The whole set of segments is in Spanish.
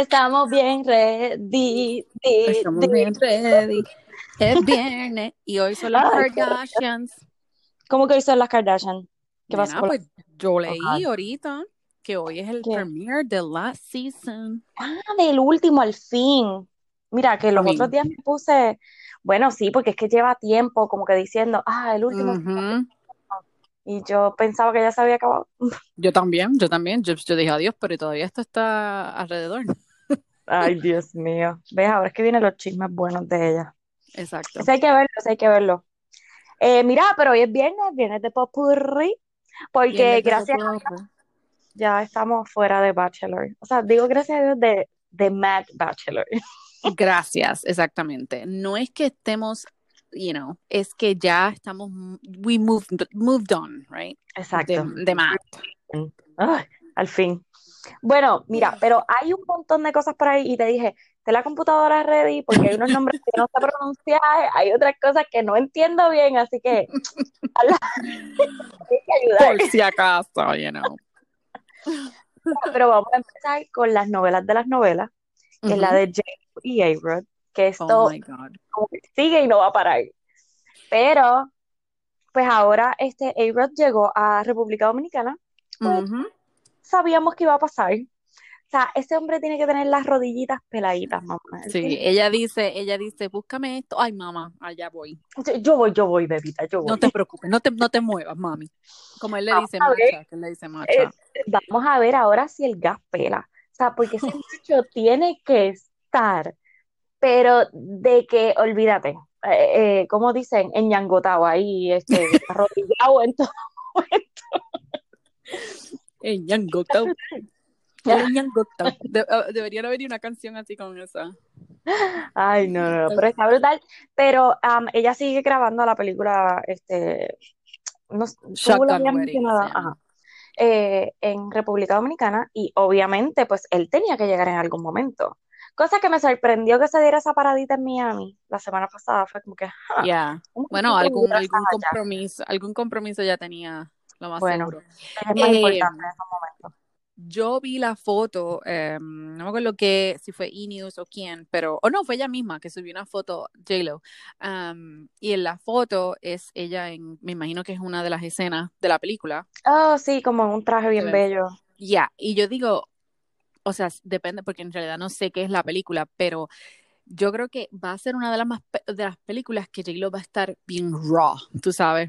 Estamos bien ready. Estamos bien ready. Es viernes y hoy son las Ay, Kardashians. ¿Cómo que hoy son las Kardashian? ¿Qué Nena, pasó? pues yo leí ahorita que hoy es el ¿Qué? premiere de last season. Ah, del último al fin. Mira, que los otros días me puse, bueno, sí, porque es que lleva tiempo como que diciendo, ah, el último. Y yo pensaba que ya se había acabado. Yo también, yo también. Yo, yo dije adiós, pero todavía esto está alrededor. Ay, Dios mío. Ves, ahora es que vienen los chismes buenos de ella. Exacto. Ese hay que verlo, ese hay que verlo. Eh, mira, pero hoy es viernes, viernes de Popurrí, porque Viernes gracias Popurrí. ya estamos fuera de Bachelor. O sea, digo gracias a Dios de, de Mad Bachelor. Gracias, exactamente. No es que estemos, you know, es que ya estamos, we moved, moved on, right? Exacto. De, de Matt. Ay, al fin. Bueno, mira, pero hay un montón de cosas por ahí y te dije, ten la computadora ready porque hay unos nombres que no sé pronunciar, hay otras cosas que no entiendo bien, así que ala, hay que ayudar. Por si acaso, you know. Pero vamos a empezar con las novelas de las novelas, que es la de Jane y A-Rod, que esto Oh my God. como que sigue y no va a parar. Pero, pues ahora este A-Rod llegó a República Dominicana, pues. Sabíamos que iba a pasar. O sea, ese hombre tiene que tener las rodillitas peladitas, mamá. Sí, ella dice, ella dice, búscame esto. Ay, mamá, allá voy. Yo, yo voy, yo voy, bebita, yo No voy. te preocupes, no te, no te muevas, mami. Como él le Vamos dice macha, que él le dice eh, macha. vamos a ver ahora si el gas pela. O sea, porque ese muchacho tiene que estar, pero de que, olvídate, eh, eh, como dicen, enñangotado ahí, este, arrodillado en todo momento. El Ñango Tau, el Ñango Tau. De- uh, debería haber una canción así con esa. Ay, no, no, no, pero está brutal. Pero am, ella sigue grabando la película, este, no, sé, tú la Wedding ajá, eh, en República Dominicana y obviamente pues él tenía que llegar en algún momento. Cosa que me sorprendió que se diera esa paradita en Miami la semana pasada, fue como que, "Ah, Ya. ¿cómo que Bueno, algún, algún estar allá?". compromiso, algún compromiso ya tenía, lo más Bueno, seguro. es más Eh, importante en esos momentos. Yo vi la foto, eh, no me acuerdo que, si fue E-News o quién, pero, o no, fue ella misma que subió una foto, J-Lo, um, y en la foto es ella en, me imagino que es una de las escenas de la película, Oh, sí, como en un traje bien bello. Ya, y yo digo, o sea, depende, porque en realidad no sé qué es la película, pero yo creo que va a ser una de las más pe- de las películas que J-Lo va a estar bien raw, tú sabes.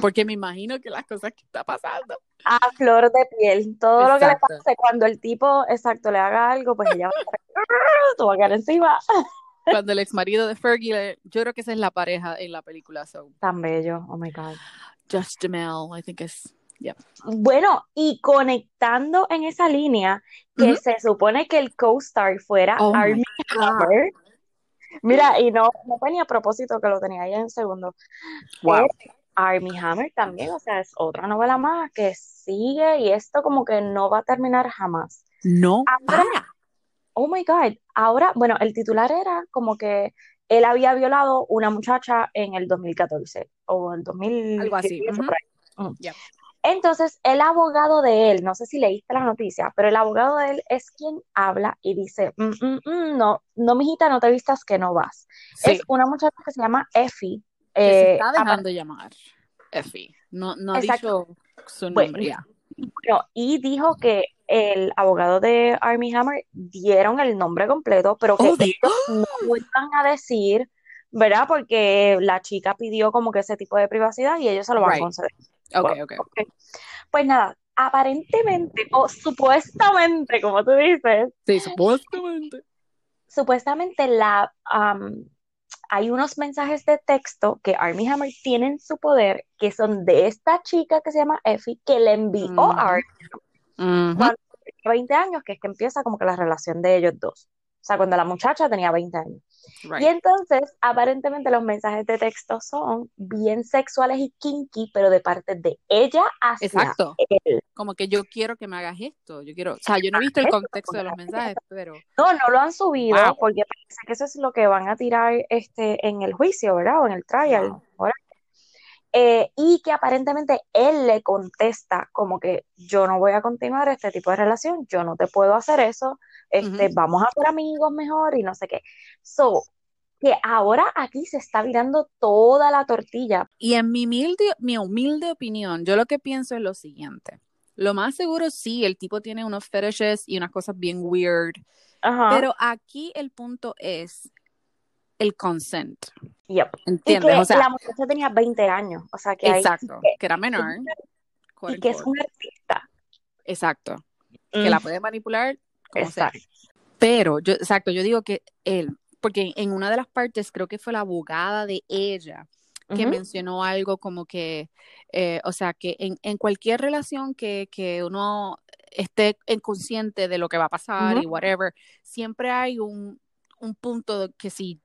Porque me imagino que las cosas que está pasando. A flor de piel, todo lo que le pase cuando el tipo, exacto, le haga algo, pues ella va a estar, "Tú vas a quedar encima. Cuando el ex marido de Fergie, yo creo que esa es la pareja en la película, so. Tan bello, oh my God. Just Jamel, I think is, yeah. Bueno, y conectando en esa línea, que se supone que el co-star fuera Oh my Armie God. Hammer. Mira, y no, no fue ni a propósito que lo tenía ahí en segundo. Wow. Es Armie Hammer también, o sea, es otra novela más que sigue y esto como que no va a terminar jamás. No Ahora, para. oh my God, ahora, bueno, el titular era como que él había violado una muchacha en el 2014 o en el Algo así. 2018 ujú. por ahí. Ujú. Yeah. Entonces, el abogado de él, no sé si leíste la noticia, pero el abogado de él es quien habla y dice, "Mm, mm, mm, no, no, mijita, no te vistas que no vas. Es una muchacha que se llama Effie. Se eh, está dejando llamar Effie. No, no ha exacto. dicho su Bueno, nombre ya. bueno, y dijo que el abogado de Armie Hammer dieron el nombre completo, pero que Oh, ellos no iban a decir, ¿verdad? Porque la chica pidió como que ese tipo de privacidad y ellos se lo van a conceder. Ok, Bueno, ok. ok. Pues nada, aparentemente o supuestamente, como tú dices, Sí, supuestamente. supuestamente la, hay unos mensajes de texto que Armie Hammer tiene en su poder que son de esta chica que se llama Effie que le envió a Ujú. cuando tenía 20 años, que es que empieza como que la relación de ellos dos. O sea, cuando la muchacha tenía 20 años. Y entonces, aparentemente los mensajes de texto son bien sexuales y kinky, pero de parte de ella hacia Exacto. él. Como que yo quiero que me hagas esto. Yo quiero, o sea, yo no he visto el contexto de los mensajes, pero No, no lo han subido wow, porque parece que eso es lo que van a tirar este, en el juicio, ¿verdad? O en el trial. wow. Eh, y que aparentemente él le contesta como que yo no voy a continuar este tipo de relación, yo no te puedo hacer eso, este, vamos a ser amigos mejor y no sé qué. So, que ahora aquí se está virando toda la tortilla. Y en mi humilde, mi humilde opinión, yo lo que pienso es lo siguiente. Lo más seguro sí, el tipo tiene unos fetishes y unas cosas bien weird. Pero aquí el punto es el consent. Yep. ¿Entiendes? o sea, la muchacha tenía 20 años, o sea que Exacto, que, era menor. Y que es un artista. Exacto. Que la mm. puede manipular como exacto. Pero yo, exacto, yo digo que él, porque en una de las partes creo que fue la abogada de ella que mencionó algo como que, eh, o sea, que en, en cualquier relación que, que, uno esté consciente de lo que va a pasar y whatever, siempre hay un, un punto que si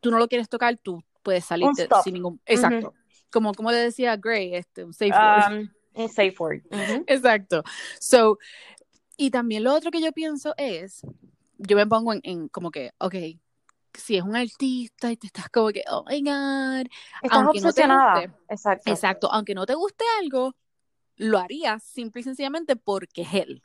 tú no lo quieres tocar, tú puedes salir sin ningún... Exacto. como, como le decía Gray, este, un safe word. Um, un safe word. Exacto. So, y también lo otro que yo pienso es, yo me pongo en, en como que, ok, si es un artista y te estás como que, oh my God, estás aunque no te guste, exacto. exacto, aunque no te guste algo, lo harías simple y sencillamente porque es él.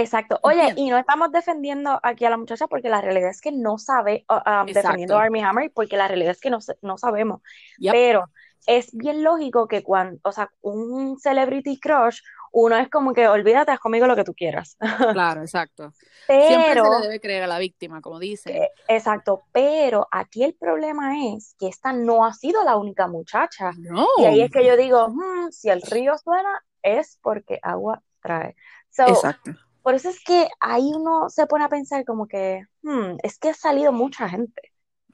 Exacto. Oye, y no estamos defendiendo aquí a la muchacha porque la realidad es que no sabe, uh, defendiendo a Armie Hammer porque la realidad es que no, no sabemos. Pero es bien lógico que cuando, o sea, un celebrity crush, uno es como que olvídate, haz conmigo lo que tú quieras. Claro, exacto. Pero, Siempre se le debe creer a la víctima, como dice. Eh, exacto, pero aquí el problema es que esta no ha sido la única muchacha. No. Y ahí es que yo digo, hmm, si el río suena, es porque agua trae. exacto. Por eso es que ahí uno se pone a pensar como que, hmm, es que ha salido mucha gente.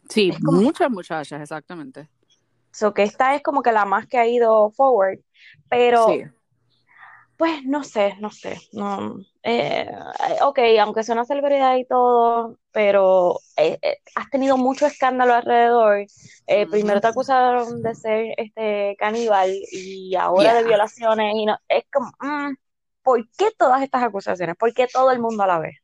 Sí, muchas muchachas, exactamente. So que esta es como que la más que ha ido forward, pero pues no sé, no sé, no, eh, ok, aunque es una celebridad y todo, pero eh, eh, has tenido mucho escándalo alrededor. Primero te acusaron de ser este caníbal y ahora de violaciones y no, es como, mm, ¿por qué todas estas acusaciones? ¿Por qué todo el mundo a la vez?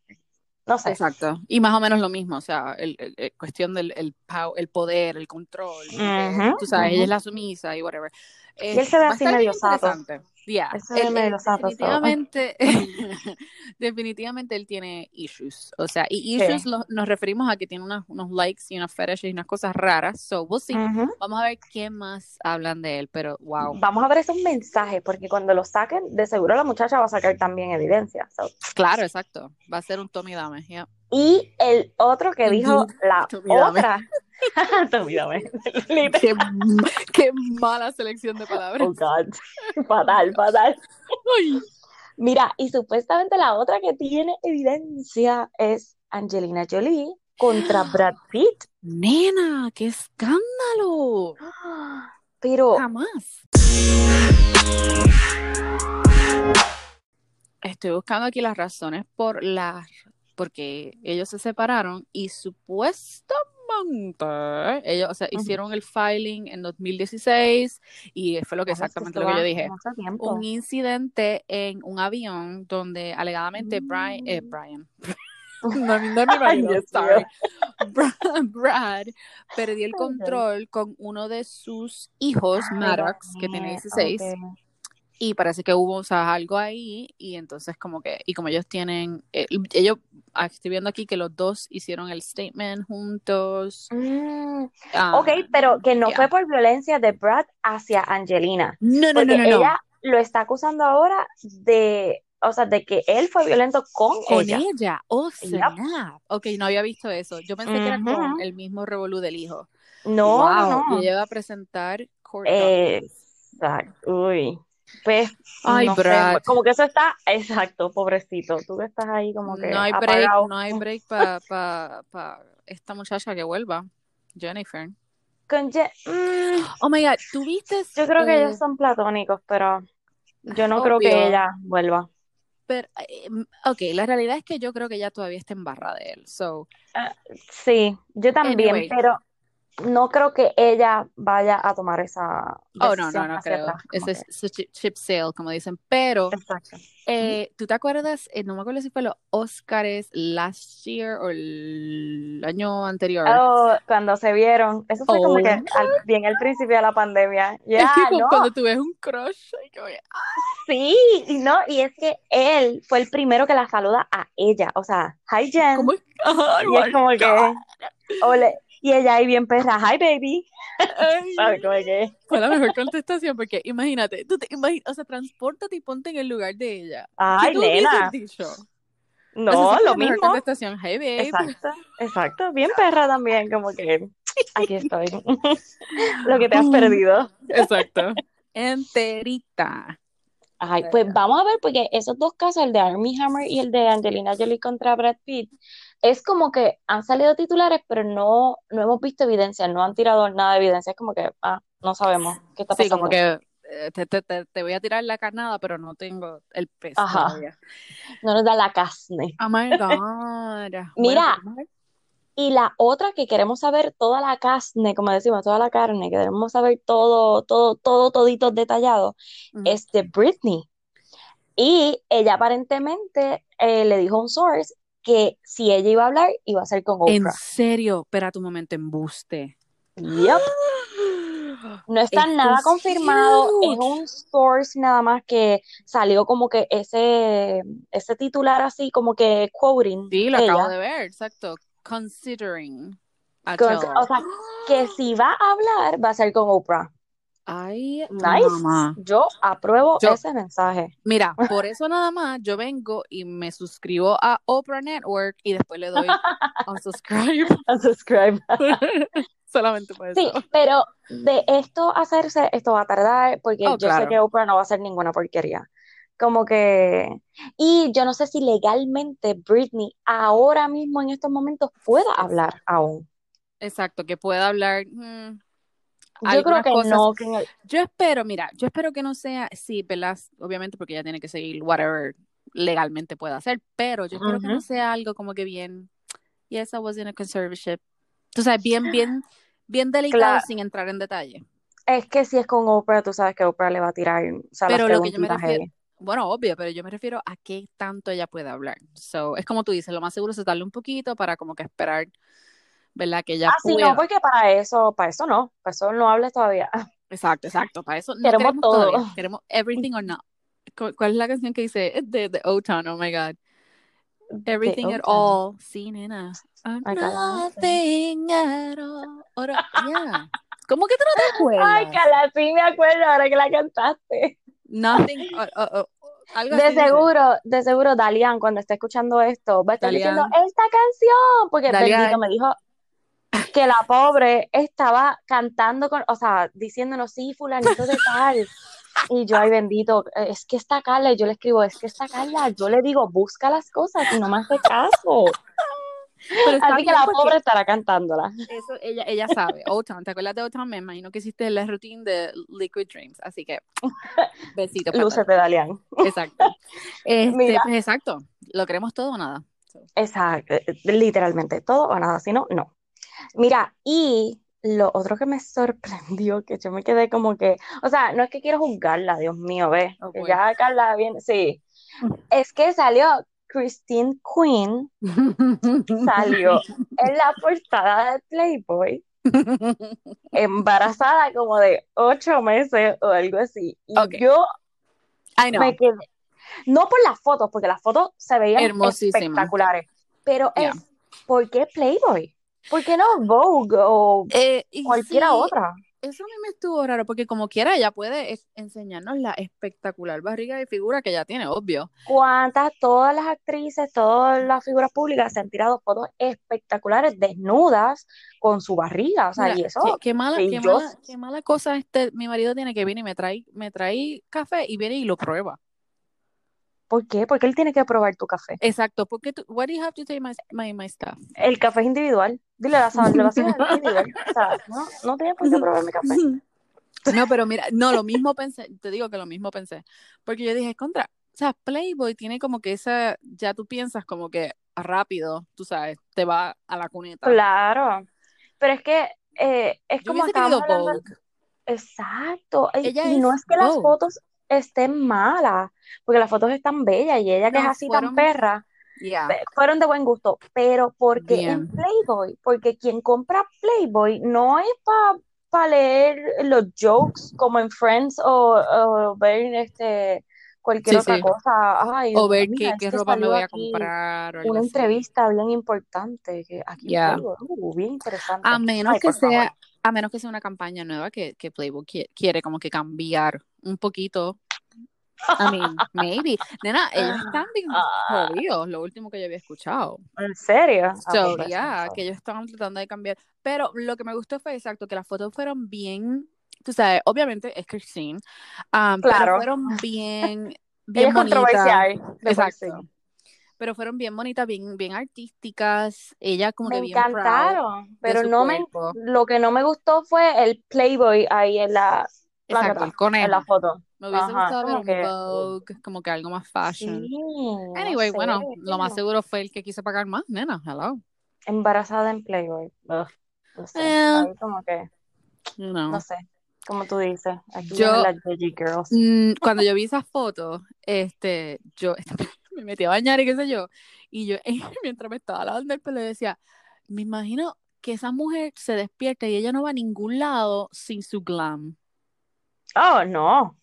No sé. Exacto. Y más o menos lo mismo, o sea, el, cuestión del el, el, poder, el control. tú sabes, ella es la sumisa y whatever. y él se ve así medio sato. Yeah. definitivamente, definitivamente él tiene issues. O sea, y issues nos referimos a que tiene unos likes y unas fetishes y unas cosas raras. So we'll see. Vamos a ver quién más hablan de él, pero wow. Vamos a ver esos mensajes, porque cuando lo saquen, de seguro la muchacha va a sacar también evidencia. Claro, exacto. Va a ser un Tommy Dame. Y el otro que dijo la otra. qué, qué, mala selección de palabras. Oh, God. Fatal, fatal. Mira, y supuestamente la otra que tiene evidencia es Angelina Jolie contra Brad Pitt. Nena, qué escándalo. Pero. Jamás. Estoy buscando aquí las razones por las porque ellos se separaron y supuestamente ellos o sea, hicieron el filing en 2016 y fue lo que exactamente lo que yo dije. Un incidente en un avión donde alegadamente Brian, eh, mm. Brian no, no mi marido, sorry. Brad, perdió el control con uno de sus hijos, Maddox, que tiene 16 y parece que hubo o sea, algo ahí y entonces como que y como ellos tienen eh, ellos ah, estoy viendo aquí que los dos hicieron el statement juntos mm, ok pero que no fue por violencia de Brad hacia Angelina no no no no, ella lo está acusando ahora de o sea, de que él fue violento con, con ella. ella. Oh, snap. Ok, no había visto eso. Yo pensé que era con el mismo revolú del hijo. No, no. Y ella a presentar court Exacto. Uy. Pues, Ay, no Brad. como que eso está, exacto, pobrecito. Tú que estás ahí como que. No hay break, no hay break para pa, pa esta muchacha que vuelva, Jennifer. Con mm, oh my god, ¿tú viste? Yo creo que ellos son platónicos, pero yo no creo que ella vuelva. Pero, eh, ok, la realidad es que yo creo que ella todavía está en barra de él, so. Ah, sí, yo también, pero no creo que ella vaya a tomar esa Oh, no, no, no creo. Ese es chip, chip sale, como dicen. Pero, eh, ¿tú te acuerdas? Eh, no me acuerdo si fue los Oscars last year o el año anterior. Oh, cuando se vieron. Eso fue como que oh. bien al principio de la pandemia. Ya, es que cuando tú ves un crush. ¡ah! Sí, y no, y es que él fue el primero que la saluda a ella. O sea, hi Jen. ¿Cómo? y es como que. Ole, y ella ahí bien perra, hi baby. ¿Sabes cómo que? Fue la mejor contestación porque imagínate, tú te imaginas, o sea, transportate y ponte en el lugar de ella. Ay, nena. No, lo mismo. contestación, hey baby. Exacto, exacto. Bien perra también, como que aquí estoy. lo que te has perdido. Exacto. Enterita. Ay, pues vamos a ver, porque esos dos casos, el de Armie Hammer y el de Angelina Jolie contra Brad Pitt, es como que han salido titulares, pero no, no hemos visto evidencia, no han tirado nada de evidencia, es como que, ah, no sabemos qué está pasando. Sí, como que eh, te, te, te, voy a tirar la carnada, pero no tengo el peso Ajá. No nos da la carne. Oh my God. Mira, y la otra que queremos saber toda la carne, como decimos, toda la carne, que queremos saber todo, todo, todo, todito detallado, es de Britney. Y ella aparentemente eh, le dijo a un source que si ella iba a hablar, iba a ser con Oprah. ¿En serio? Espera tu momento, embuste. Yep. No está nada confirmado, es un source nada más que salió como que ese, ese titular así, como que quoting. Sí, lo acabo de ver, exacto considering. o sea, que si va a hablar, va a ser con Oprah. Ay, nice. Yo apruebo ese mensaje. Mira, por eso nada más yo vengo y me suscribo a Oprah Network y después le doy unsubscribe. unsubscribe. Solamente por eso. Sí, pero de esto hacerse, esto va a tardar porque oh, yo sé que Oprah no va a hacer ninguna porquería. Como que, y yo no sé si legalmente Britney ahora mismo en estos momentos pueda hablar aún. Exacto, que pueda hablar. Mm, yo creo que no. Yo espero, mira, yo espero que no sea, sí, pelas, obviamente porque ella tiene que seguir whatever legalmente pueda hacer, pero yo espero que no sea algo como que bien, yes, I was in a conservatorship. Tú sabes, bien, bien, bien delicado sin entrar en detalle. Es que si es con Oprah, tú sabes que Oprah le va a tirar, pero lo que yo me refiero, bueno, obvio, pero yo me refiero a qué tanto ella puede hablar. So, es como tú dices, lo más seguro es darle un poquito para como que esperar, ¿verdad? Que ella Ah, sí, no, porque para eso, para eso no, para eso no hables todavía. Exacto, exacto, para eso no queremos, todo. Queremos everything or not. ¿Cuál es la canción que dice de, de O-Town? Oh my God. Everything at all. Sí, nena. Nothing at all. Ahora, yeah. ¿Cómo que tú no te acuerdas? Ay, Cala, sí me acuerdo ahora que la cantaste. Nothing. Uh, de seguro, de seguro, Dalian, cuando esté escuchando esto, va a estar diciendo esta canción, porque Dalian. me dijo que la pobre estaba cantando con, o sea, diciéndonos, sí, fulanito de tal. Y yo, ay bendito, es que está Carla, y yo le escribo, es que está Carla, yo le digo, busca las cosas y no me hace caso. Así que la pobre estará cantándola. Eso ella, ella sabe. O-Town, ¿te acuerdas de O-Town? Me imagino que hiciste la rutina de Liquid Dreams. Así que, besito. Luce pedalean. Exacto. Este, pues, exacto. Lo queremos todo o nada. Exacto. Literalmente, todo o nada. Si no, no. Mira, y lo otro que me sorprendió, que yo me quedé como que, o sea, no es que quiero juzgarla, Dios mío, ve, oh, ya Carla viene, sí, es que salió Christine Quinn salió en la portada de Playboy embarazada como de ocho meses o algo así. Y yo me quedé, no por las fotos, porque las fotos se veían espectaculares, pero es, ¿por qué Playboy? ¿Por qué no Vogue o eh, cualquiera otra? eso a mí me estuvo raro, porque como quiera ella puede enseñarnos la espectacular barriga y figura que ella tiene, obvio. ¿Cuántas, todas las actrices, todas las figuras públicas se han tirado fotos espectaculares, desnudas, con su barriga? O sea, y eso. Qué, mala, qué, mala, qué mala cosa este, mi marido tiene que viene y me trae, me trae café y viene y lo prueba. ¿Por qué? Porque él tiene que probar tu café. Exacto, porque tú, why do you have to take my, my, my stuff? El café es individual. Dile a la le vas a individual. O sea, no, no tienes por qué probar mi café. No, pero mira, no, lo mismo pensé, te digo que lo mismo pensé, porque yo dije, contra, o sea, Playboy tiene como que esa, ya tú piensas como que rápido, tú sabes, te va a la cuneta. Claro, pero es que eh, es Yo como. Exacto. Y, Ella y no es es que las fotos estén malas, porque las fotos están bellas y ella que es así tan perra, pe- fueron de buen gusto, pero porque en bien. Playboy, porque quien compra Playboy no es para leer los jokes como en Friends o, o ver este cualquier Sí, otra sí. cosa. Ay, O ver mira, qué, qué que ropa me voy a comprar o algo una así. entrevista bien importante que aquí en uh, bien interesante. A menos Ay, que favor. A menos que sea una campaña nueva que, que Playboy qui- quiere como que cambiar un poquito. I mean, maybe. Nena, ellos están bien Ah, jodidos, lo último que yo había escuchado. ¿En serio? Ah, pues So, no yeah, sé. que ellos estaban tratando de cambiar. Pero lo que me gustó fue exacto, que las fotos fueron bien, tú sabes, obviamente es Christine, um, pero Claro. fueron bien, bien bonitas. controversial. Exacto. Pero fueron bien bonitas, bien, bien artísticas. Ella como Me que bien encantaron, pero no me, lo que no me gustó fue el Playboy ahí en la Exacto, el placata, en la foto. Me hubiese Ajá, gustado ver un que, Vogue, como que algo más fashion. sí, no Anyway, sé, bueno, lo más seguro fue el que quiso pagar más, nena, hello. embarazada en Playboy. Ugh, no sé, Eh, como que, no know. sé, como tú dices, aquí Yo, Girls. mm, cuando yo vi esas fotos, este, yo me metí a bañar y qué sé yo, y yo mientras me estaba lavando el pelo decía, me imagino que esa mujer se despierta y ella no va a ningún lado sin su glam, Oh, no.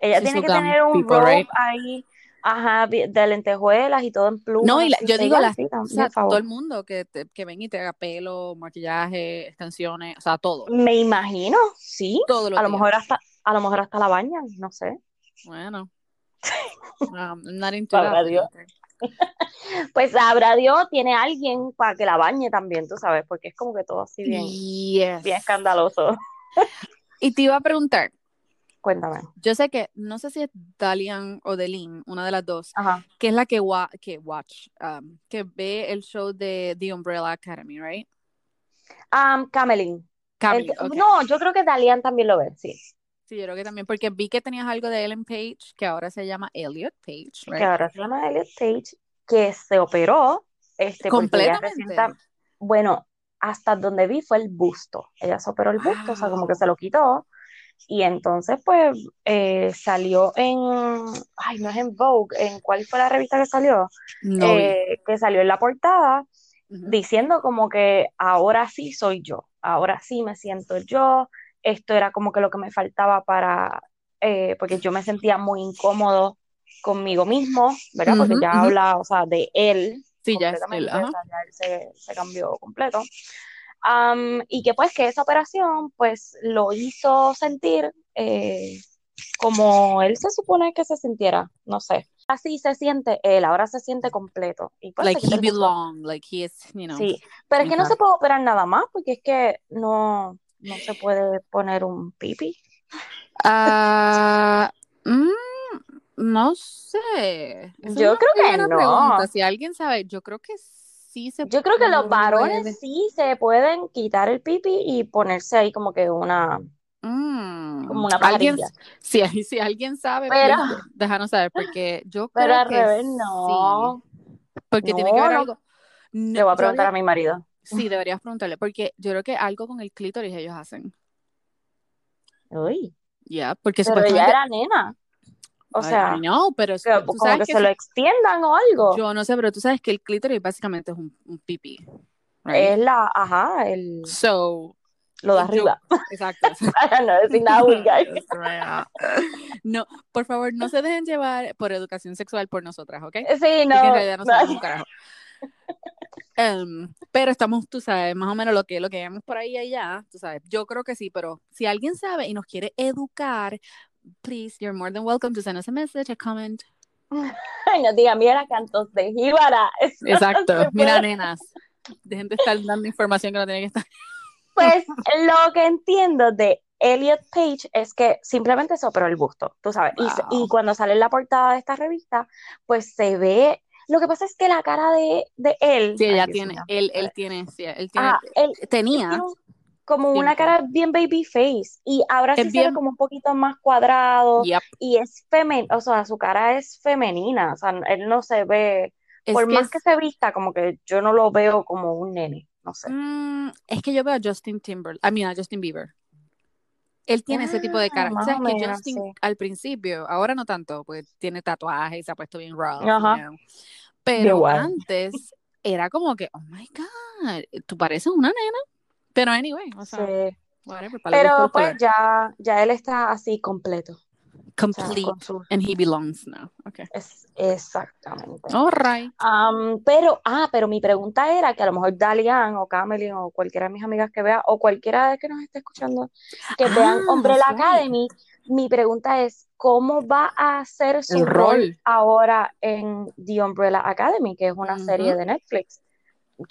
Ella sin tiene que tener un people, robe right? ahí, ajá, de lentejuelas y todo en No, plumas y la- así. yo digo, las, o sea, todo el mundo que, te- que ven y te haga pelo, maquillaje, extensiones, o sea, todo, Me imagino, sí. A lo mejor hasta, a lo mejor hasta la bañan, no sé. Bueno, um, I'm not into that, Sabrá Dios. Pues sabrá Dios, tiene alguien para que la bañe también, tú sabes, porque es como que todo así bien, bien escandaloso. Y te iba a preguntar, Cuéntame. yo sé que, no sé si es Dalian o Delin, una de las dos, Ajá. que es la que, wa que watch, um, que ve el show de The Umbrella Academy, right? Um, Camelin. El. No, yo creo que Dalian también lo ve, sí. Sí, yo creo que también, porque vi que tenías algo de Ellen Page, que ahora se llama Elliot Page, Que right? ahora se llama Elliot Page, que se operó, este, Completamente. bueno, hasta donde vi fue el busto. Ella se operó el busto, o sea, como que se lo quitó. Y entonces, pues, eh, salió en, ay, no es en Vogue, ¿en cuál fue la revista que salió? No. Eh, que salió en la portada Ujú. diciendo como que ahora sí soy yo, ahora sí me siento yo, esto era como que lo que me faltaba para, eh, porque yo me sentía muy incómodo conmigo mismo, ¿verdad? Porque ya ujú. habla, o sea, de él Sí, ya es él, completamente, ajá. o sea, ya él se, se cambió completo. Y que pues que esa operación pues lo hizo sentir eh, como él se supone que se sintiera, no sé. Así se siente él, ahora se siente completo. Y pues Like he belong, like he is, you know. Sí, pero es que no se puede operar nada más porque es que no, no se puede poner un pipi. Ah, mm, no sé. Esa Yo creo que no. pregunta. Si alguien sabe, yo creo que sí se Yo creo que los varones sí se pueden quitar el pipi y ponerse ahí como que una, Mm, como una Alguien, si, si alguien sabe, Pero, please, déjanos saber, porque yo pero creo al que revés, sí. no. Porque tiene que No, no. algo. No, Le voy a preguntar a mi marido. Sí, deberías preguntarle, porque yo creo que algo con el clítoris ellos hacen. Uy, Ya, porque pero ella supuestamente. era nena. O sea, know, pero tú como sabes que que se lo extiendan o algo. yo no sé, pero tú sabes que el clítoris básicamente es un, un pipí, right? Es la, ajá, el, So, lo de yo- arriba. exacto. Para no decir nada vulgar. No, por favor, no se dejen llevar por educación sexual por nosotras, ¿ok? Sí, Porque en no. realidad no no. sabemos un carajo. Em, pero estamos, tú sabes, más o menos lo que, lo que vemos por ahí y allá, tú sabes, yo creo que sí, pero si alguien sabe y nos quiere educar, please, you're more than welcome to send us a message, a comment. Ay, no diga, mira, cantos de jíbara. Eso Exacto, mira, nenas, dejen de estar dando información que no tiene que estar. Pues lo que entiendo de Elliot Page es que simplemente se operó el busto, tú sabes. Y, se- y Wow. cuando sale en la portada de esta revista, pues se ve. Lo que pasa es que la cara de, de él. Sí, ella tiene, él, él tiene, sí, él tiene, Ah, él tenía, tiene un- como una cara bien baby face. Y ahora Es sí se ve bien- como un poquito más cuadrado. yep, Y es femenina, o sea, su cara es femenina. O sea, él no se ve. es Por que más es- que se vista, como que yo no lo veo como un nene. no sé. Mm, es que yo veo a Justin Timberlake, I mean, a Justin Bieber. Él tiene ese tipo de Ah, ¿Sabes o que menos, Justin sí. al principio, ahora no tanto, pues tiene tatuajes y se ha puesto bien rough, Ajá. you know. Pero antes era como que, oh my God, tú pareces una nena. Pero anyway, o sea, Sí. whatever, Pero pues ya, ya él está así completo. O sea, Complete con su... and he belongs now. Okay. es- exactamente. All right. Am, pero, ah, pero mi pregunta era que a lo mejor Dalian o Camelin o cualquiera de mis amigas que vea, o cualquiera de que nos esté escuchando, que vean Ah, Umbrella that's right. Academy, mi pregunta es, ¿cómo va a ser su El rol rol. ahora en The Umbrella Academy, que es una serie de Netflix?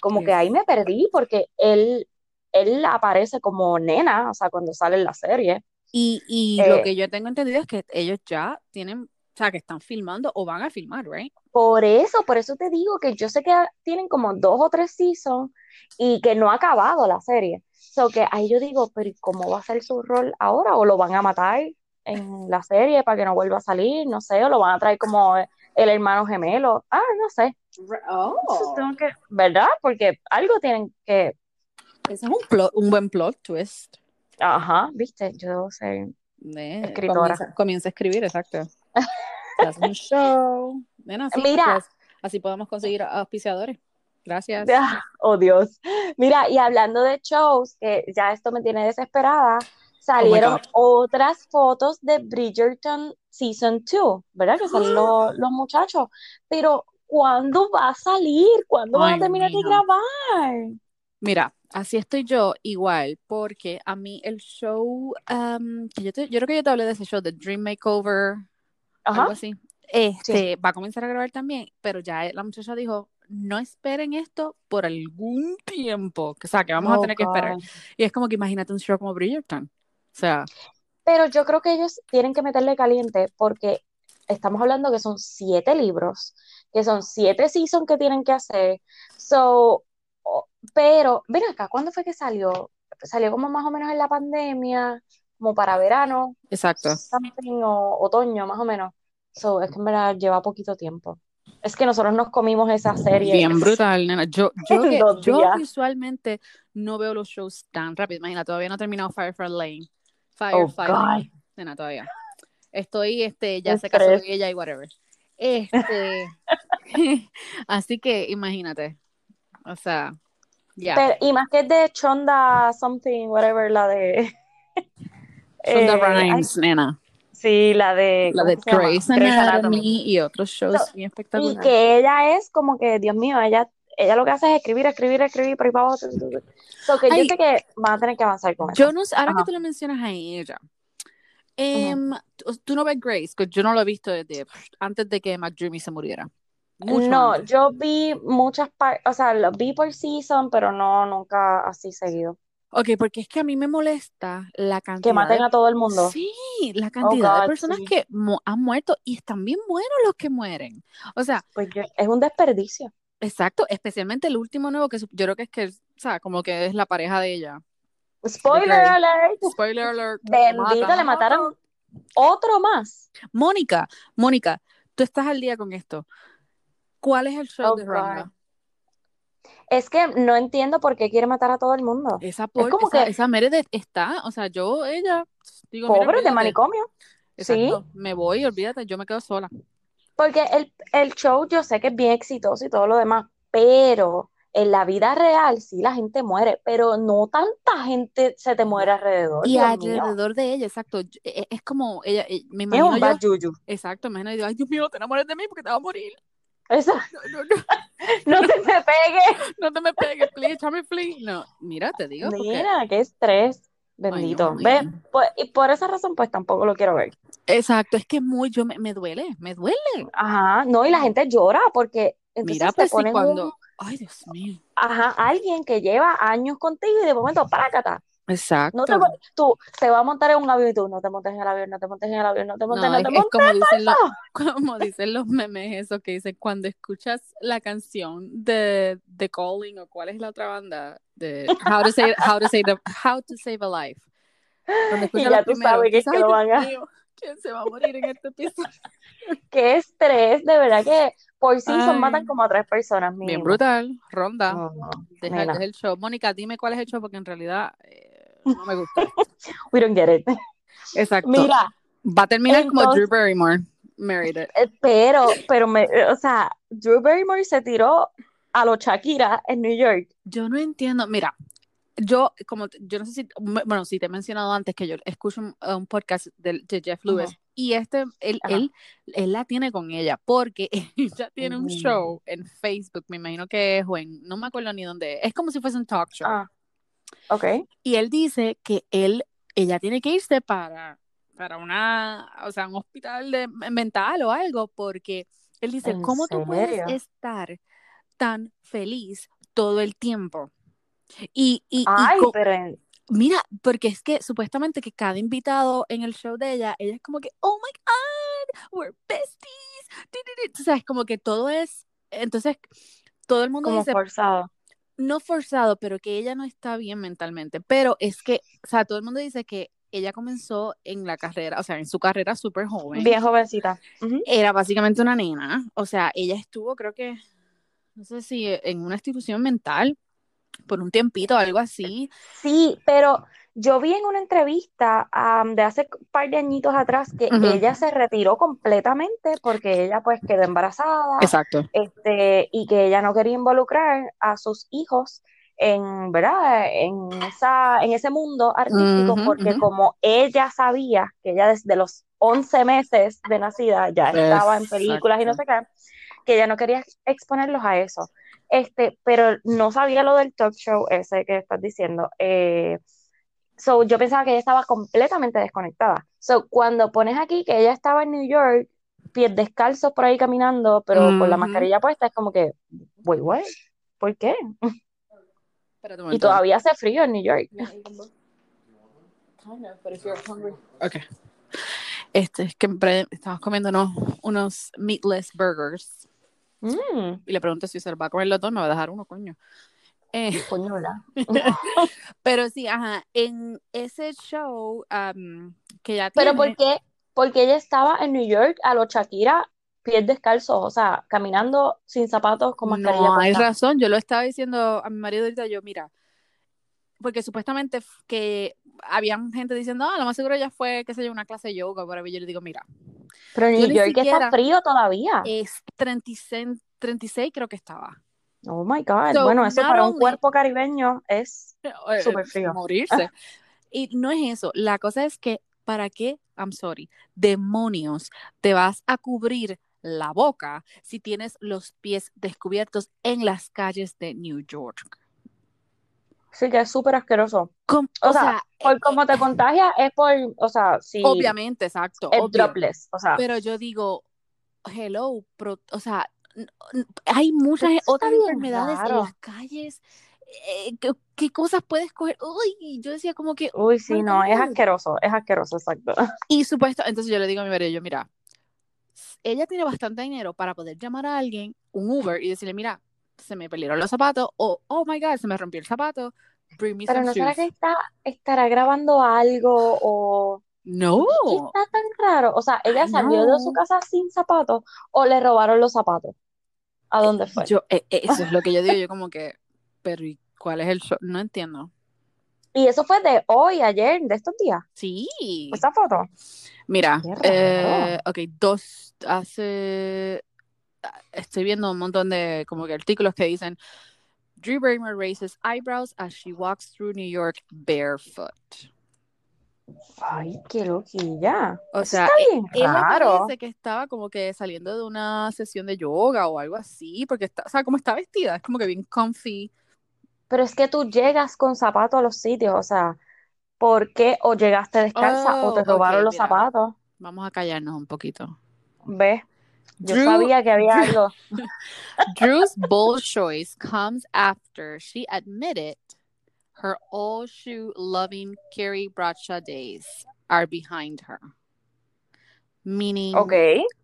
Como que ahí me perdí porque él, él aparece como nena, o sea, cuando sale en la serie. Y, y Eh, lo que yo tengo entendido es que ellos ya tienen, o sea, que están filmando o van a filmar, right? Por eso, por eso te digo que yo sé que tienen como dos o tres seasons y que no ha acabado la serie. So que ahí yo digo, pero ¿y cómo va a ser su rol ahora? ¿O lo van a matar en la serie para que no vuelva a salir? No sé, o lo van a traer como el hermano gemelo. Ah, no sé. Oh. Tengo que, ¿verdad? Porque algo tienen que, Ese es un, plot, un buen plot twist. Ajá, viste, yo sé. Eh, Escritora. Comienza, comienza a escribir, exacto. Hace un show. Nena, sí, Mira. pues, así podemos conseguir auspiciadores. Gracias. Ah, Oh Dios. Mira, y hablando de shows, que ya esto me tiene desesperada, salieron God. otras fotos de Bridgerton Season 2, ¿verdad? Que salen los, los muchachos. Pero, ¿cuándo va a salir? ¿Cuándo van Ay, a terminar de grabar? Mira, así estoy yo igual, porque a mí el show, um, que yo, te- yo creo que yo te hablé de ese show, de Dream Makeover, algo Ajá. así. Este, va a comenzar a grabar también, pero ya la muchacha dijo, no esperen esto por algún tiempo, o sea, que vamos a Oh, tener que esperar. God. Y es como que imagínate un show como Bridgerton. O sea, Pero yo creo que ellos tienen que meterle caliente porque estamos hablando que son siete libros, que son siete seasons que tienen que hacer. So, pero, ven acá, ¿cuándo fue que salió? Salió como más o menos en la pandemia, como para verano, exacto. o otoño, más o menos. So, es que en verdad lleva poquito tiempo. Es que nosotros nos comimos esa serie. Bien brutal, nena. Yo, yo, que, yo visualmente no veo los shows tan rápido. Imagina, todavía no he terminado Firefly Lane. Oh, Firefly God. Lane. Nena, todavía. Estoy, este, ya se casó estrés. ella y whatever. Este, así que imagínate. O sea, ya. Pero- y más que es de Chonda something, whatever, la de... Shonda eh, Rhimes, nena. Sí, la de, La ¿cómo de que? Grey's Grey's Anatomy y otros shows So, bien Y espectaculares. que ella es como que, Dios mío, ella, ella lo que hace es escribir, escribir, escribir, por ahí para abajo. So que yo Ay, sé que van a tener que avanzar con eso. Yo no sé, ahora que Ajá. tú lo mencionas a ella, tú, tú no ves Grace, que yo no lo he visto desde antes de que McDreamy se muriera. Mucho No, antes. yo vi muchas partes, o sea, lo vi por season, pero no, nunca así seguido. Ok, porque es que a mí me molesta la Que cantidad maten de... a todo el mundo. Sí, la Oh, cantidad de personas sí. que mu- han muerto y están bien buenos los que mueren. O sea, Pues yo- es un desperdicio. exacto, especialmente el último nuevo que yo creo que es que, o sea, como que es la pareja de ella. Spoiler alert. Spoiler alert. Bendito, matan, le mataron otro más. Mónica, Mónica, tú estás al día con esto. ¿Cuál es el show Oh, de God. Rhonda? Es que no entiendo por qué quiere matar a todo el mundo. Esa, Es por, como esa, que esa Meredith está, o sea, yo, ella, digo, pobre de manicomio. Sí, Exacto, me voy, olvídate, yo me quedo sola. porque el, el show yo sé que es bien exitoso y todo lo demás, pero en la vida real sí la gente muere, pero no tanta gente se te muere alrededor, Y mío. alrededor de ella, exacto, yo- e- es como ella, eh, me Es imagino un yo, juju. exacto, me imagino y digo, ay Dios mío, te enamores de mí porque te vas a morir. Esa- No, no, no, no se me pegue. no te me pegues, please, please. No, mira, te digo, porque, Mira, qué estrés. ay Bendito. Ve, nena. pues, y por esa razón, pues tampoco lo quiero ver. Exacto, es que muy, yo me, me duele, me duele. Ajá, no, y la gente llora porque entonces Mira, te pues ponen cuando, ay Dios mío, ajá, alguien que lleva años contigo y de momento, pácata. No te, exacto. tú, se va a montar en un avión y tú, no te montes en el avión, no te montes en el avión, no te montes, No, no te es montes. como dicen los, como dicen los memes esos que dicen cuando escuchas la canción de The Calling o cuál es la otra banda de How to Save How to Save the- How to Save a Life. Cuando Y ya tú primeros, sabes que es que "Ay, lo van a... ¿quién se va a morir en este episodio? Qué estrés, de verdad que por season Ay. matan como a tres personas Bien mínimo. brutal, ronda. No, no, deja el show. Mónica, dime cuál es el show porque en realidad eh, no me gusta. We don't get it. Exacto. Mira, Va a terminar como Drew Barrymore. Married it. eh, pero, pero me, eh, o sea, Drew Barrymore se tiró a los Shakira en New York. Yo no entiendo. Mira, yo, como, yo no sé si, bueno, sí te he mencionado antes que yo escucho un, un podcast de, de Jeff Lewis y este, él, él, él la tiene con ella porque ella tiene un Mm. show en Facebook, me imagino que es o en, no me acuerdo ni dónde, es, es como si fuese un talk show. Ok. Y él dice que él, ella tiene que irse para, para una, o sea, un hospital de, mental o algo, porque él dice, ¿En ¿cómo tú puedes serio? estar tan feliz todo el tiempo? Y, y, y Ay, co- pero mira, porque es que supuestamente que cada invitado en el show de ella, ella es como que, oh my God, we're besties. Di. Tú sabes, como que todo es, entonces, todo el mundo como dice, forzado. No forzado, pero que ella no está bien mentalmente. Pero es que, o sea, todo el mundo dice que ella comenzó en la carrera, o sea, en su carrera súper joven. Bien jovencita. Era básicamente una nena. O sea, ella estuvo, creo que, no sé si en una institución mental por un tiempito algo así. Sí, pero yo vi en una entrevista am, de hace un par de añitos atrás que ella se retiró completamente porque ella pues quedó embarazada Exacto. este, y que ella no quería involucrar a sus hijos en, ¿verdad? En esa, en ese mundo artístico porque como ella sabía que ella desde los 11 meses de nacida ya estaba en películas y no sé qué, que ella no quería exponerlos a eso. Este, pero no sabía lo del talk show ese que estás diciendo. Eh, so, yo pensaba que ella estaba completamente desconectada. So, cuando pones aquí que ella estaba en New York, pies descalzos por ahí caminando, pero con la mascarilla puesta, es como que, wait, what? ¿Por qué? Y todavía hace frío en New York. Ok. Este, es que estamos comiendo unos, unos meatless burgers. Mm, Y le pregunto si se va a comer los dos, me va a dejar uno, coño. Eh, coño, ¿verdad? pero sí, ajá, en ese show que ya Pero tiene, ¿por qué? Porque ella estaba en New York a los Shakira, pies descalzos, o sea, caminando sin zapatos con mascarilla no hay razón, yo lo estaba diciendo a mi marido ahorita, yo, mira, porque supuestamente que habían gente diciendo, ah, lo más seguro ya fue, qué sé yo, una clase de yoga, pero yo le digo, mira, Pero en New York siquiera- está frío todavía. es 36, 36 creo que estaba. Oh my God. So, Bueno, eso para un cuerpo caribeño es Eh, Súper frío. Morirse. Y no es eso. La cosa es que, ¿para qué? I'm sorry. Demonios, te vas a cubrir la boca si tienes los pies descubiertos en las calles de New York. sí que es súper asqueroso. Com- O o sea, sea, Por eh, cómo te contagias es por, o sea, si obviamente, exacto. obvio. dropless, o sea, Pero yo digo, hello, pro- o sea, hay muchas Eso otras enfermedades en las calles. eh, ¿qué, qué cosas puedes coger? Uy, yo decía como que, uy, sí, no, es asqueroso, es asqueroso, exacto. Y supuesto, entonces yo le digo a mi marido, yo, mira, ella tiene bastante dinero para poder llamar a alguien, un Uber, y decirle, mira, se me perdieron los zapatos, o, oh my God, se me rompió el zapato, bring me Pero some no será que está, estará grabando algo o No, ¿qué está tan raro? O sea, ella salió de su casa sin zapatos o le robaron los zapatos. ¿A dónde fue? yo, eh, eh, eso es lo que yo digo, yo como que, pero ¿y cuál es el show? No entiendo. Y eso fue de hoy, ayer, de estos días. Sí, Esta foto. mira, eh, ok, dos, hace, estoy viendo un montón de como que artículos que dicen, Drew Barrymore raises eyebrows as she walks through New York barefoot. Ay, qué loquilla. O sea, Ella raro. parece que estaba como que saliendo de una sesión de yoga o algo así, porque está, o sea, como está vestida, es como que bien comfy. Pero es que tú llegas con zapatos a los sitios, o sea, ¿por qué? O llegaste descalza o Oh, te ok, robaron los mira. zapatos. Vamos a callarnos un poquito. ¿Ves? Yo Drew- sabía que había algo. Drew's bold choice comes after she admitted her all shoe loving Carrie Bradshaw days are behind her. Meaning, Ok.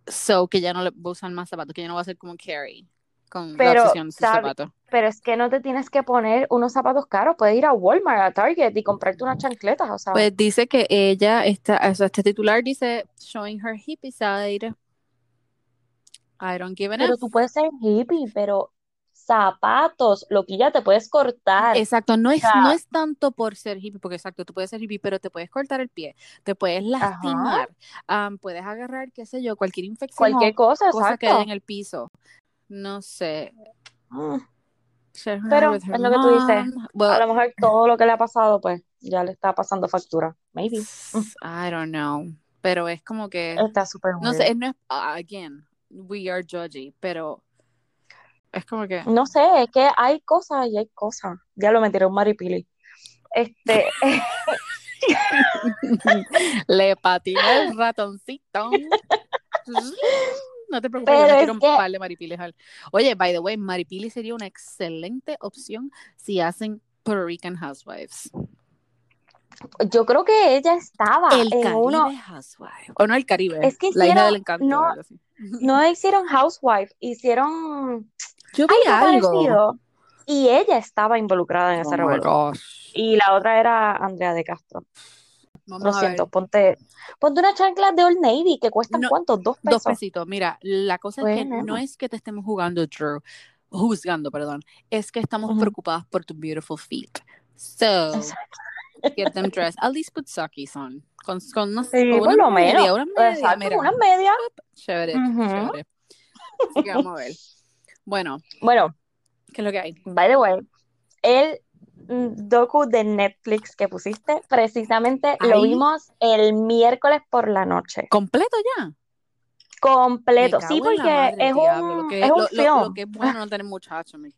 so que ya no le va a usar más zapatos, que ya no va a ser como Carrie con Pero, la obsesión de sus zapatos. Pero es que no te tienes que poner unos zapatos caros. Puedes ir a Walmart, a Target y comprarte unas chancletas, o sea. Pues dice que ella está, o sea, este titular dice showing her hippie side. I don't give a Pero F. tú puedes ser hippie, pero zapatos, loquilla, te puedes cortar. Exacto, no es, sea- no es tanto por ser hippie, porque exacto, tú puedes ser hippie, pero te puedes cortar el pie, te puedes lastimar, puedes agarrar, qué sé yo, cualquier infección Cualquier cosa, cosa que exacto. en el piso. No sé. Mm. Pero es lo que tú dices. Well, A lo mejor todo lo que le ha pasado, pues, ya le está pasando factura. Maybe. I don't know. Pero es como que, Está súper no weird. sé, no es, ah, again, we are judgy, pero es como que, No sé, es que hay cosas y hay cosas. Ya lo metieron maripili. Este, le patinó el ratoncito. No te preocupes, Pero yo tiro un que- par de maripiles al. Oye, by the way, maripili sería una excelente opción si hacen Puerto Rican Housewives. yo creo que ella estaba el en Caribe uno. Housewives. O no el Caribe, Es que la isla hicieron- del encanto. no. No hicieron Housewife, hicieron Yo vi algo parecido. Y ella estaba involucrada en Oh revuelo. gosh. Y la otra era Andrea de Castro. Vamos Lo siento, ponte, ponte una chancla de Old Navy que cuestan No, cuánto, dos Dos pesos. pesitos. Mira, la cosa es que Bueno. no es que te estemos jugando, Drew, juzgando, perdón, es que estamos Ujú. preocupadas por tu beautiful feet. So, Exacto. get them dressed. At least put sockies on. Con, con, no, Sí, con por una lo media, menos. una media, Exacto, mira. una media. Chévere, Ujú. chévere. Así que vamos a ver. Bueno, Bueno, ¿qué es lo que hay? by the way, el docu de Netflix que pusiste, precisamente lo vimos el miércoles por la noche. ¿Completo ya? Completo. Sí, porque madre es diablo. un, Lo que, es un lo, lo- film. lo que es bueno no tener muchacho, me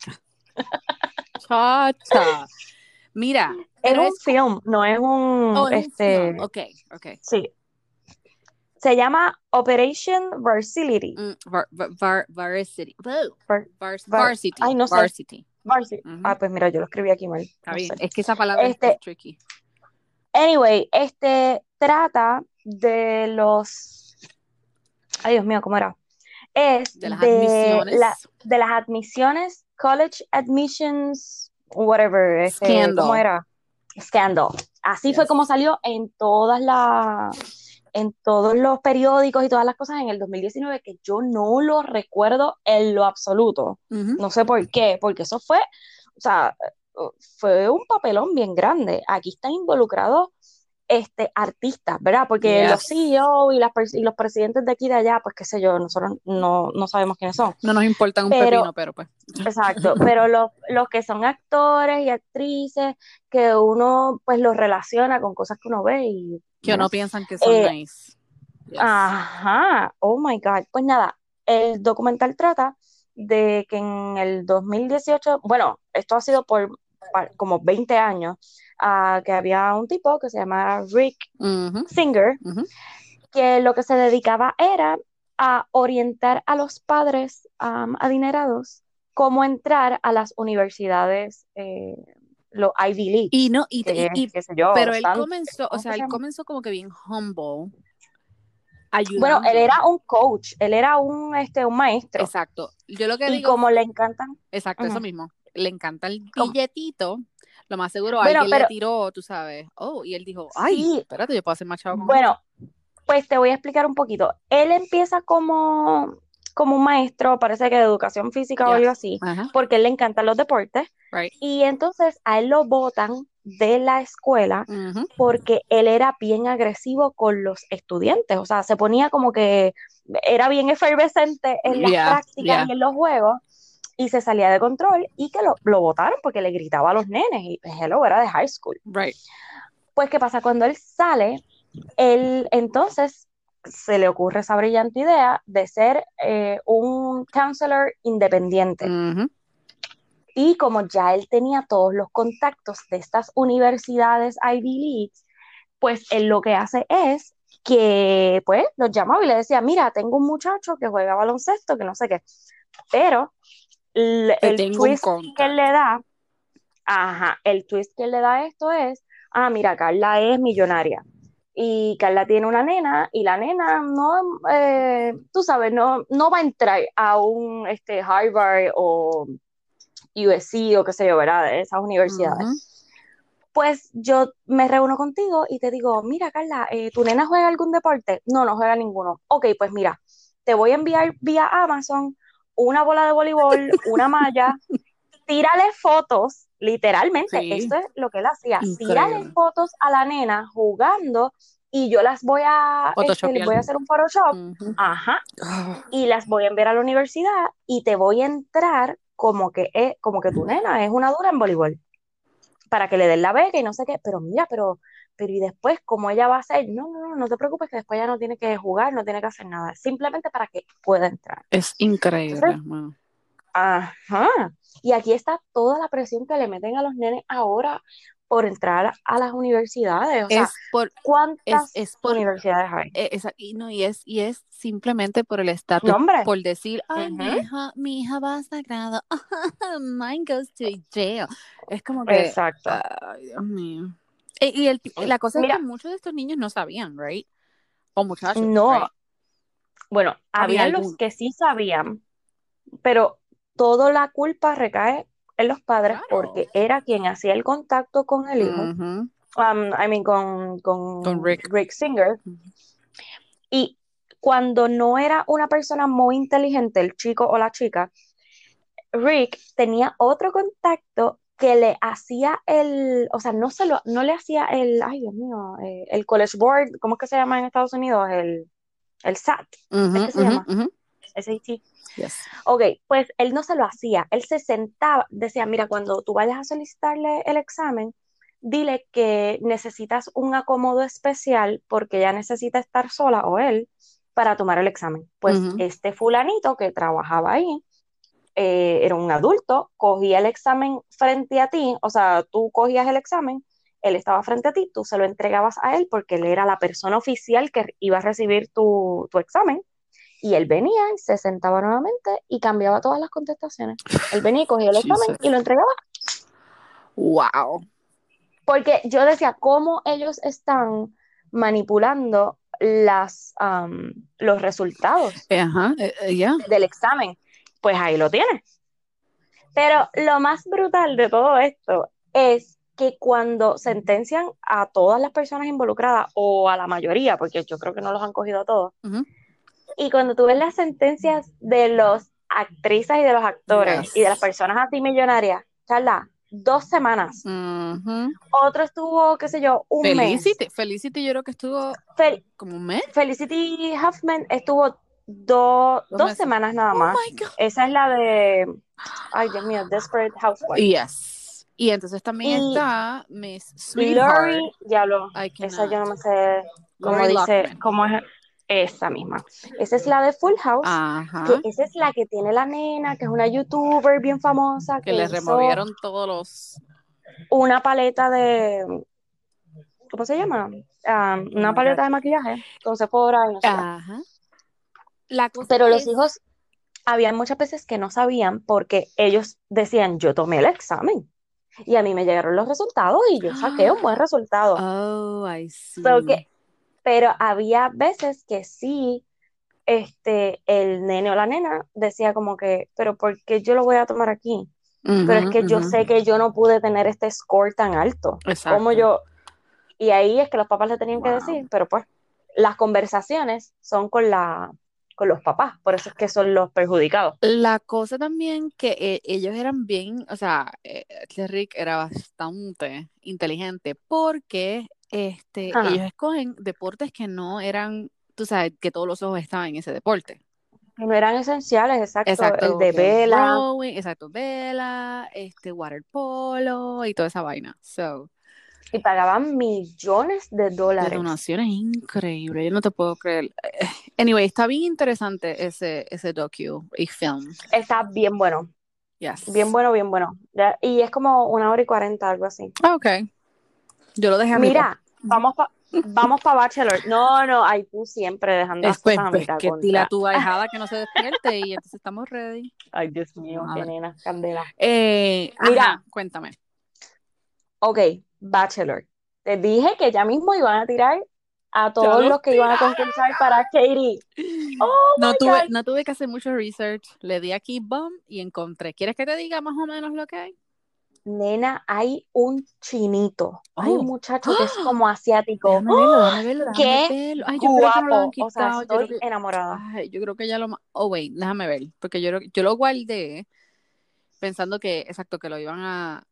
Chacha. Mira, Es un es film, no es un, Oh, es un este, film. Ok, ok. sí. Se llama Operation Varsity. Mm, var, var, var- varsity. Var- ay, no sé. Varsity. Varsity. Ujú. Ah, pues mira, yo lo escribí aquí mal. Está no bien. sé. Es que esa palabra Este- es tricky. Anyway, este trata de los. Ay, Dios mío, ¿cómo era? Es De las de, admisiones. la- de las admisiones, college admissions, whatever. Este, Scandal. ¿Cómo era? Scandal. Así fue como salió en todas las. En todos los periódicos y todas las cosas en el 2019, que yo no lo recuerdo en lo absoluto. No sé por qué, porque eso fue, o sea, fue un papelón bien grande. Aquí están involucrados este, artistas, ¿verdad? Porque los. CEO y, las, y los presidentes de aquí y de allá, pues qué sé yo, nosotros no, no sabemos quiénes son. No nos importa un Pero- pepino, pero pues. Exacto, pero los, los que son actores y actrices, que uno pues los relaciona con cosas que uno ve y... Que no ¿no? piensan que son Eh, nice. Yes. Ajá, oh my God. Pues nada, el documental trata de que en el 2018, bueno, esto ha sido por como 20 años, ah, que había un tipo que se llamaba Rick Singer, que lo que se dedicaba era a orientar a los padres adinerados cómo entrar a las universidades, eh, los Ivy League, Y no, y, que, y- y- qué sé yo, pero él comenzó, o ¿cómo sea, se él comenzó como que bien humble, Bueno, él era un coach, él era un, este, un maestro. Exacto. Yo lo que Y digo, como le encantan, exacto, eso mismo. Le encanta el billetito. Lo más seguro Bueno, alguien le pero- tiró, tú sabes. Oh, y él dijo, ay, Sí. espérate, yo puedo hacer más chavo con bueno, pues te voy a explicar un poquito. Él empieza como, como un maestro, parece que de educación física o algo así, esto". Ajá, porque él le encantan los deportes. right. Y entonces a él lo botan de la escuela porque él era bien agresivo con los estudiantes, o sea, se ponía como que era bien efervescente en las Yeah, prácticas yeah. y en los juegos y se salía de control y que lo, lo botaron porque le gritaba a los nenes y hello, era de high school. Right. Pues, ¿qué pasa? Cuando él sale, él entonces se le ocurre esa brillante idea de ser eh, un counselor independiente. Y como ya él tenía todos los contactos de estas universidades Ivy Leagues, pues él lo que hace es que, pues, los llamaba y le decía, mira, tengo un muchacho que juega baloncesto, que no sé qué. Pero el un twist que él le da, ajá, el twist que él le da esto es, ah, mira, Carla es millonaria. Y Carla tiene una nena y la nena no, eh, tú sabes, no, no va a entrar a un este, Harvard o USC o qué sé yo, ¿verdad? De esas universidades. Ujú. Pues yo me reúno contigo y te digo, mira, Carla, eh, ¿tu nena juega algún deporte? No, no juega ninguno. Ok, pues mira, te voy a enviar vía Amazon una bola de voleibol, una malla, tírale fotos, literalmente, Sí. esto es lo que él hacía, Increíble. tírale fotos a la nena jugando y yo las voy a, este, les voy a hacer un Photoshop, ajá, Ah, y las voy a enviar a la universidad y te voy a entrar como que, es, como que tu nena es una dura en voleibol. Para que le den la beca y no sé qué, pero mira, pero, pero y después, ¿cómo ella va a hacer? No, no, no, no te preocupes que después ya no tiene que jugar, no tiene que hacer nada, simplemente para que pueda entrar. Es increíble, Entonces. Ajá. Y aquí está toda la presión que le meten a los nenes ahora por entrar a las universidades. O sea, Es por, es, ¿cuántas es por, universidades hay? eh, esa- y no, y es, y es simplemente por el estatus, No, hombre. por decir, ay, mi hija, mi hija va a sagrado, mine goes to jail. Es como que, Exacto. ay, Dios mío. Y, y el, la cosa es Mira, que muchos de estos niños no sabían, right? O muchachos, no, right? bueno, Había los que sí sabían, pero toda la culpa recae en los padres claro. porque era quien hacía el contacto con el hijo, um, I mean, con, Con con Rick. Rick Singer. Y cuando no era una persona muy inteligente, el chico o la chica, Rick tenía otro contacto que le hacía el, o sea, no se lo, no le hacía el, ay Dios mío, eh, el College Board, ¿cómo es que se llama en Estados Unidos? El, el SAT, ¿es Ujú, que se llama? SAT. Yes. Ok, pues él no se lo hacía, él se sentaba, decía, mira, cuando tú vayas a solicitarle el examen, dile que necesitas un acomodo especial porque ella necesita estar sola o él para tomar el examen. Pues este fulanito que trabajaba ahí, eh, era un adulto, cogía el examen frente a ti, o sea, tú cogías el examen, él estaba frente a ti, tú se lo entregabas a él porque él era la persona oficial que iba a recibir tu, tu examen. Y él venía y se sentaba nuevamente y cambiaba todas las contestaciones. Él venía y cogía el examen Jesus. y lo entregaba. Wow. Porque yo decía, ¿cómo ellos están manipulando las, um, los resultados Ajá, eh, eh, del examen? Pues ahí lo tienes. Pero lo más brutal de todo esto es que cuando sentencian a todas las personas involucradas, o a la mayoría, porque yo creo que no los han cogido a todos, y cuando tú ves las sentencias de los actrices y de los actores y de las personas así millonarias, charla, dos semanas. Otro estuvo, qué sé yo, un mes. Felicity, Felicity yo creo que estuvo Fel- como un mes, Felicity Huffman estuvo do- Dos dos semanas nada Oh más. Esa es la de, ay Dios mío, Desperate Housewives. Yes. Y entonces también Y está Miss Sweetheart. Lori, ya lo, esa yo no me sé cómo Lori dice, Lockman. cómo es esa misma. Esa es la de Full House, Ajá. que esa es la que tiene la nena, que es una youtuber bien famosa, Que que le removieron todos los. una paleta de, ¿cómo se llama? Ah, una paleta de maquillaje con Sephora y no sé qué. La cosa Pero los es. hijos, había muchas veces que no sabían porque ellos decían, yo tomé el examen y a mí me llegaron los resultados y yo saqué un buen resultado. Oh, I So see. que, pero había veces que sí, este, el nene o la nena decía como que, pero ¿por qué yo lo voy a tomar aquí? Pero es que yo ujú. sé que yo no pude tener este score tan alto. Como Exacto. yo, y ahí es que los papás le tenían que Wow. decir, pero pues las conversaciones son con la, con los papás, por eso es que son los perjudicados. La cosa también que eh, ellos eran bien, o sea, eh, este Rick era bastante inteligente porque este, Ajá. ellos escogen deportes que no eran, tú sabes, que todos los ojos estaban en ese deporte. No eran esenciales, exacto, el Exacto, de que vela, rowing, exacto, vela, este, water polo y toda esa vaina. So, y pagaban millones de dólares. donaciones increíbles, yo no te puedo creer. Eh, Anyway, está bien interesante ese, ese docu y film. Está bien bueno, Yes. bien bueno, bien bueno. Y es como una hora y cuarenta, algo así. Ok. Yo lo dejé a. Mira, vamos pa, vamos para Bachelor. No, no, ay, tú siempre dejando las Es pues, cosas a pues, mitad que contra. tira tu ahijada que no se despierte y entonces estamos ready. Ay, Dios mío, qué nena, candela. Eh, Mira. ajá, cuéntame. Ok, Bachelor. Te dije que ya mismo iban a tirar a todos los que iban a concursar para Katie. Oh No my tuve, God. no tuve que hacer mucho research. Le di aquí bum y encontré. ¿Quieres que te diga más o menos lo que hay? Nena, hay un chinito, hay Oh. un muchacho que es como asiático. ¡Qué Guapo, o sea. Yo estoy que- enamorada. Ay, yo creo que ya lo... Oh, wait, déjame ver. Porque yo, yo lo guardé pensando que, exacto, que lo iban a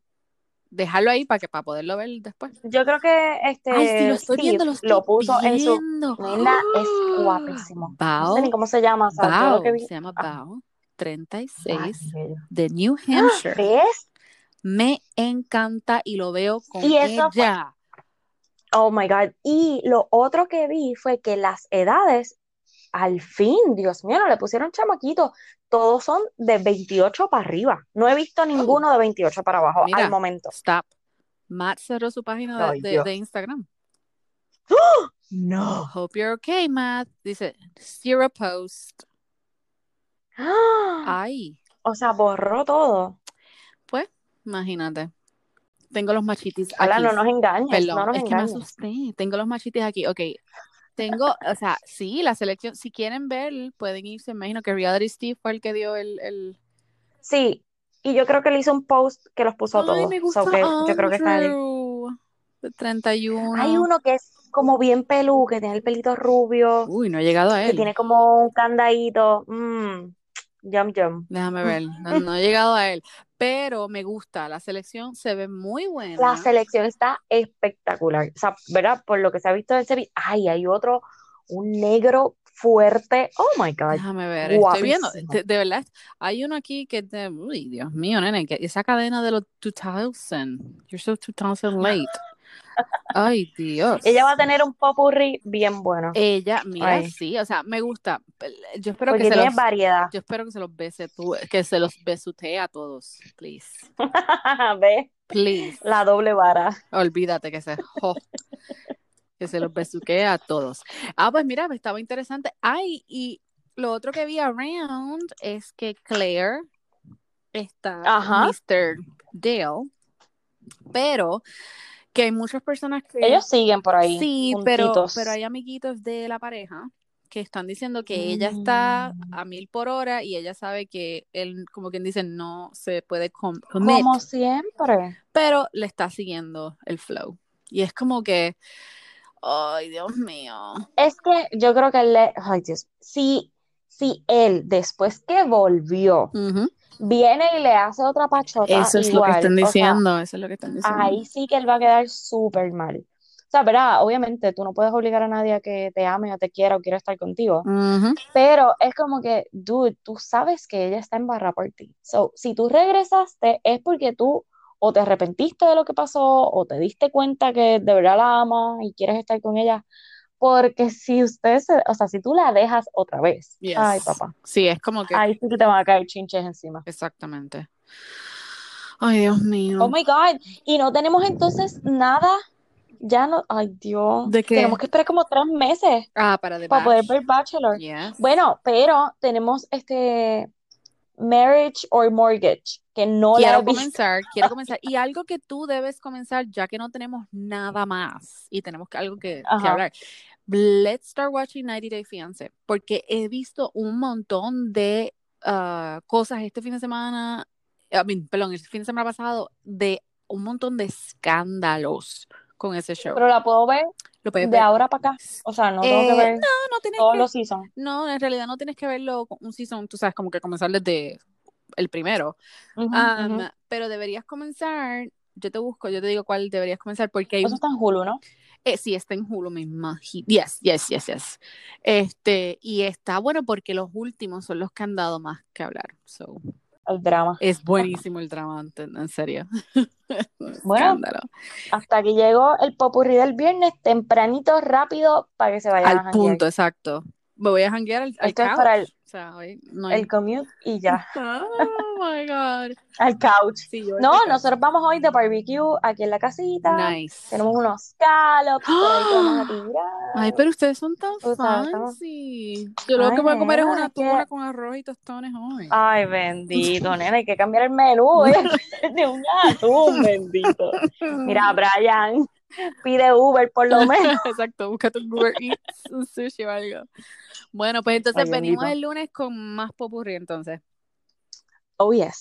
dejarlo ahí para que para poderlo ver después. Yo creo que este Ay, lo estoy Steve viendo, lo estoy lo puso en su viendo. Es guapísimo. No Bao, sé ni cómo se llama, Bao, lo que vi. se llama Ah. Bao, Ay, 36, qué bello. de New Hampshire. ¿Ves? Me encanta y lo veo con Y eso fue- ella. Oh my God. Y lo otro que vi fue que las edades, al fin, Dios mío, no le pusieron chamaquitos. Todos son de 28 para arriba. No he visto ninguno de 28 para abajo Mira. al momento. Stop. Matt cerró su página de, Ay, de- Dios. de Instagram. No. Hope you're okay, Matt. Dice, zero post. ¡Ah! Ay, O sea, borró todo. pues, imagínate. Tengo los machitis aquí. no nos engañes, Perdón, no nos es que me engañes. asusté. Tengo los machitis aquí. Ok. Tengo, o sea, sí, la selección. Si quieren ver, pueden irse. Imagino que Reality Steve fue el que dio el. el... Sí, y yo creo que le hizo un post que los puso a todos. me gusta So que yo creo que está ahí. Andrew, de 31. Hay uno que es como bien pelú, que tiene el pelito rubio, Uy, no he llegado a que él. tiene como un candadito. Mmm, yum, yum. Déjame ver. No, no he llegado a él. Pero me gusta. La selección se ve muy buena. La selección está espectacular. O sea, ¿verdad? Por lo que se ha visto del serie. Ay, hay otro, un negro fuerte. Oh my God. Déjame ver, estoy viendo, Guapísimo. de, de verdad, hay uno aquí que de, uy, Dios mío, nene, que esa cadena de los 2000, you're so 2000 late. Ay, Dios. Ella va a tener un popurrí bien bueno. Ella, mira, Ay. sí, o sea, me gusta. Yo espero Porque que se los, variedad. yo espero que se los bese tú, que se los besutee a todos, please, ¿Ves? please. La doble vara. Olvídate que se, jo, que se los besuquee a todos. Ah, pues mira, estaba interesante. Ay, y lo otro que vi around es que Claire está Ajá. Mr. Dale, pero que hay muchas personas que Ellos siguen por ahí. sí, pero, juntitos. pero hay amiguitos de la pareja que están diciendo que ella está Mm. a mil por hora y ella sabe que él, como quien dice, no se puede com- commit Como siempre. pero le está siguiendo el flow. Y es como que, ay, Dios mío. Es que yo creo que le. Ay, Dios. Si, si él, después que volvió, viene y le hace otra pachota Eso es lo que están o sea, diciendo, eso es lo que están diciendo. ahí sí que él va a quedar súper mal. O sea, ¿verdad? Obviamente tú no puedes obligar a nadie a que te ame o te quiera o quiera estar contigo, pero es como que, dude, tú sabes que ella está en barra por ti. So, si tú regresaste es porque tú o te arrepentiste de lo que pasó o te diste cuenta que de verdad la amas y quieres estar con ella. Porque si ustedes, se- o sea, si tú la dejas otra vez, Yes. ay, papá, Sí, es como que, ahí sí que te van a caer chinches encima. exactamente. Ay, Dios mío. Oh my God. Y no tenemos entonces nada. Ya no. Ay, Dios. ¿De qué? Tenemos que esperar como tres meses Ah, para The para poder ver Bachelor. Yes. Bueno, pero tenemos este Marriage or Mortgage, que no la he quiero visto. comenzar, quiero comenzar. Y algo que tú debes comenzar, ya que no tenemos nada más y tenemos que, algo que, que hablar. Let's start watching 90 Day Fiancé, porque he visto un montón de ah, cosas este fin de semana, I mean, perdón, el fin de semana pasado, de un montón de escándalos con ese show. Pero la puedo ver Lo de ver. ahora para acá. O sea, no tengo que Eh, ver no, no tienes todos que, los seasons. no, en realidad no tienes que verlo con un season, tú sabes, como que comenzar desde el primero. Ujú, Um, ujú. pero deberías comenzar, yo te busco, yo te digo cuál deberías comenzar, porque hay Eso está en Hulu, ¿no? Eh, sí, está en Hulu misma. He- Yes, yes, yes, yes. Este, y está bueno porque los últimos son los que han dado más que hablar. So, El drama. es buenísimo el drama, en, serio. Bueno, escándalo. hasta aquí llegó el popurrí del viernes, tempranito, rápido, para que se vayan Al punto, exacto. Me voy a janguear al, al Esto es couch. para el, O sea, hoy no hay... el commute y ya. Oh my God. Al couch. Sí, No, couch. nosotros vamos hoy de barbecue aquí en la casita. Nice. Tenemos unos scallops. Ay, pero ustedes son tan estamos- fancy. Yo lo que voy a comer es una es que- con arroz y tostones hoy. Ay, bendito, nena, hay que cambiar el menú ¿eh? de un atún, bendito. Mira, Brian, pide Uber por lo menos. Exacto, búscate un Uber Eats, un sushi o algo. Bueno, pues entonces Ay, venimos bendito. el lunes con más popurrí entonces. Oh, yes.